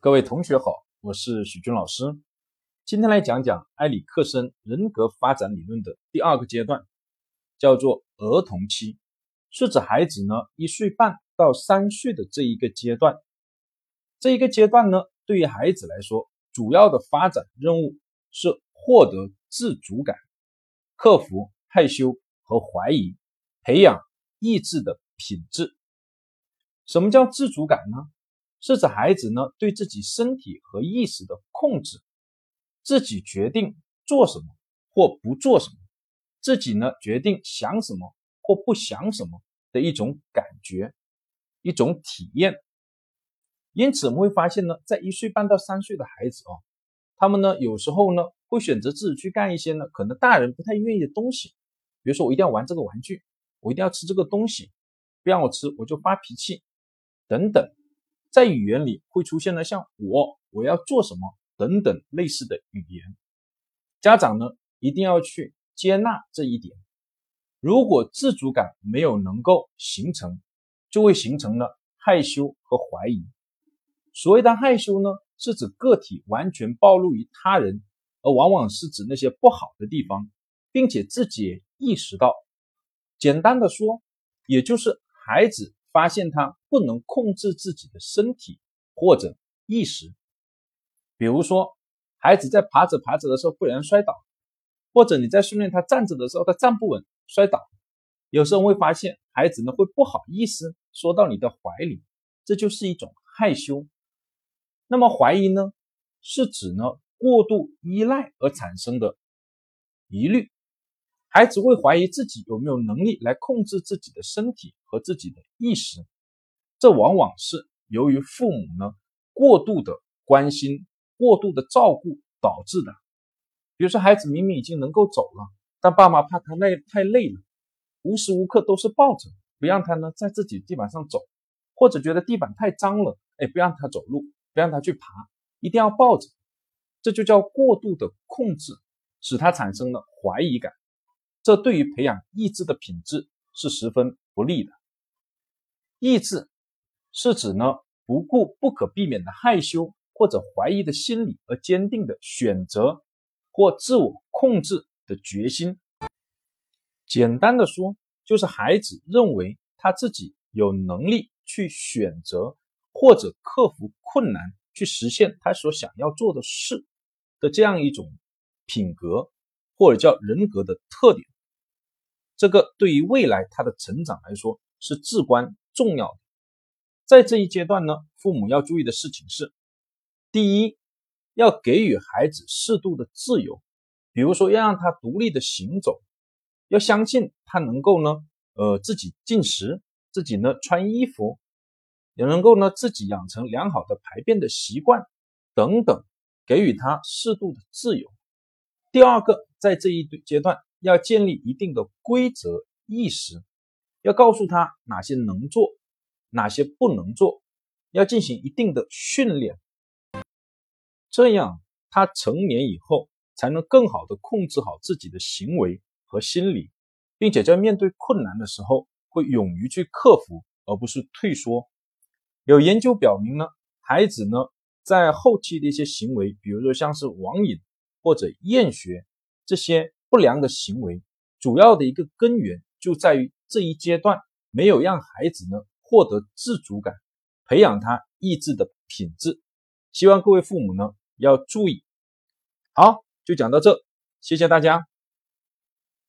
各位同学好，我是许军老师。今天来讲讲埃里克森人格发展理论的第二个阶段，叫做儿童期，是指孩子呢一岁半到三岁的这一个阶段。这一个阶段呢，对于孩子来说，主要的发展任务是获得自主感，克服害羞和怀疑，培养意志的品质。什么叫自主感呢？是指孩子呢对自己身体和意识的控制，自己决定做什么或不做什么，自己呢决定想什么或不想什么的一种感觉，一种体验。因此，我们会发现呢，在一岁半到三岁的孩子啊，他们呢有时候呢会选择自己去干一些呢可能大人不太愿意的东西，比如说我一定要玩这个玩具，我一定要吃这个东西，不让我吃我就发脾气，等等。在语言里会出现了像我我要做什么等等类似的语言，家长呢一定要去接纳这一点。如果自主感没有能够形成，就会形成了害羞和怀疑。所谓的害羞呢，是指个体完全暴露于他人，而往往是指那些不好的地方，并且自己意识到。简单的说，也就是孩子。发现他不能控制自己的身体或者意识，比如说孩子在爬着爬着的时候不然摔倒，或者你在训练他站着的时候他站不稳摔倒，有时候会发现孩子呢会不好意思说到你的怀里，这就是一种害羞。那么怀疑呢，是指呢过度依赖而产生的疑虑。孩子会怀疑自己有没有能力来控制自己的身体和自己的意识，这往往是由于父母呢过度的关心、过度的照顾导致的。比如说，孩子明明已经能够走了，但爸妈怕他累太累了，无时无刻都是抱着，不让他呢在自己地板上走，或者觉得地板太脏了，哎，不让他走路，不让他去爬，一定要抱着，这就叫过度的控制，使他产生了怀疑感。这对于培养意志的品质是十分不利的。意志是指呢不顾不可避免的害羞或者怀疑的心理而坚定的选择或自我控制的决心。简单的说，就是孩子认为他自己有能力去选择或者克服困难，去实现他所想要做的事的这样一种品格或者叫人格的特点。这个对于未来他的成长来说是至关重要的。在这一阶段呢，父母要注意的事情是：第一，要给予孩子适度的自由，比如说要让他独立的行走，要相信他能够呢，呃，自己进食，自己呢穿衣服，也能够呢自己养成良好的排便的习惯等等，给予他适度的自由。第二个，在这一阶段。要建立一定的规则意识，要告诉他哪些能做，哪些不能做，要进行一定的训练，这样他成年以后才能更好的控制好自己的行为和心理，并且在面对困难的时候会勇于去克服，而不是退缩。有研究表明呢，孩子呢在后期的一些行为，比如说像是网瘾或者厌学这些。不良的行为，主要的一个根源就在于这一阶段没有让孩子呢获得自主感，培养他意志的品质。希望各位父母呢要注意。好，就讲到这，谢谢大家。